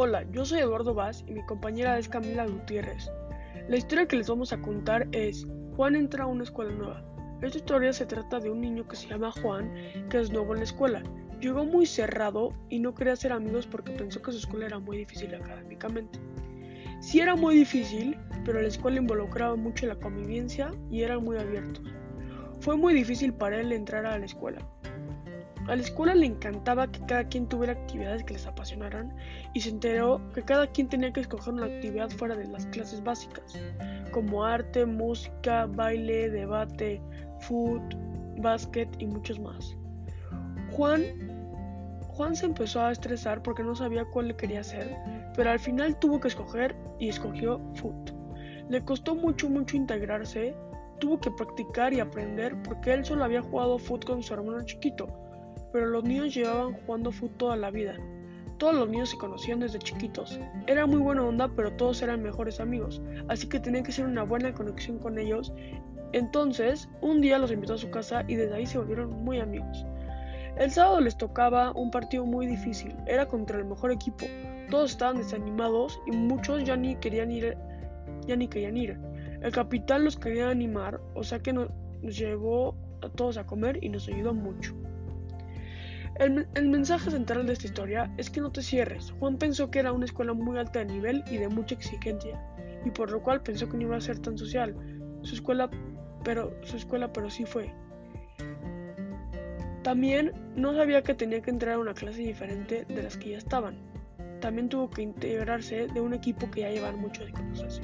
Hola, yo soy Eduardo Vaz y mi compañera es Camila Gutiérrez. La historia que les vamos a contar es Juan entra a una escuela nueva. Esta historia se trata de un niño que se llama Juan, que es nuevo en la escuela. Llegó muy cerrado y no quería ser amigos porque pensó que su escuela era muy difícil académicamente. Sí era muy difícil, pero la escuela involucraba mucho la convivencia y eran muy abiertos. Fue muy difícil para él entrar a la escuela. A la escuela le encantaba que cada quien tuviera actividades que les apasionaran y se enteró que cada quien tenía que escoger una actividad fuera de las clases básicas, como arte, música, baile, debate, foot, básquet y muchos más. Juan Juan se empezó a estresar porque no sabía cuál le quería hacer, pero al final tuvo que escoger y escogió foot. Le costó mucho mucho integrarse, tuvo que practicar y aprender porque él solo había jugado foot con su hermano chiquito pero los niños llevaban jugando fútbol toda la vida. Todos los niños se conocían desde chiquitos. Era muy buena onda, pero todos eran mejores amigos, así que tenía que ser una buena conexión con ellos. Entonces, un día los invitó a su casa y desde ahí se volvieron muy amigos. El sábado les tocaba un partido muy difícil, era contra el mejor equipo. Todos estaban desanimados y muchos ya ni querían ir, ya ni querían ir. El capitán los quería animar, o sea que nos llevó a todos a comer y nos ayudó mucho. El, mensaje central de esta historia es que no te cierres. Juan pensó que era una escuela muy alta de nivel y de mucha exigencia, y por lo cual pensó que no iba a ser tan social. Su escuela, pero su escuela, pero sí fue. También no sabía que tenía que entrar a una clase diferente de las que ya estaban. También tuvo que integrarse de un equipo que ya llevan mucho de conocerse.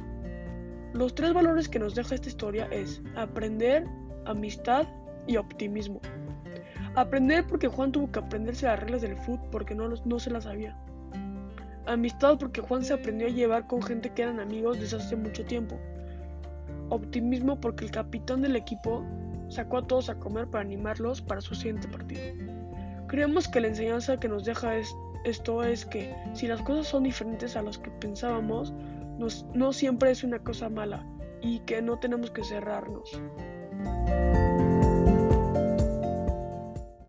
Los tres valores que nos deja esta historia es aprender, amistad y optimismo. Aprender porque Juan tuvo que aprenderse las reglas del fútbol porque no, no se las sabía. Amistad porque Juan se aprendió a llevar con gente que eran amigos desde hace mucho tiempo. Optimismo porque el capitán del equipo sacó a todos a comer para animarlos para su siguiente partido. Creemos que la enseñanza que nos deja esto es que si las cosas son diferentes a las que pensábamos, no siempre es una cosa mala y que no tenemos que cerrarnos.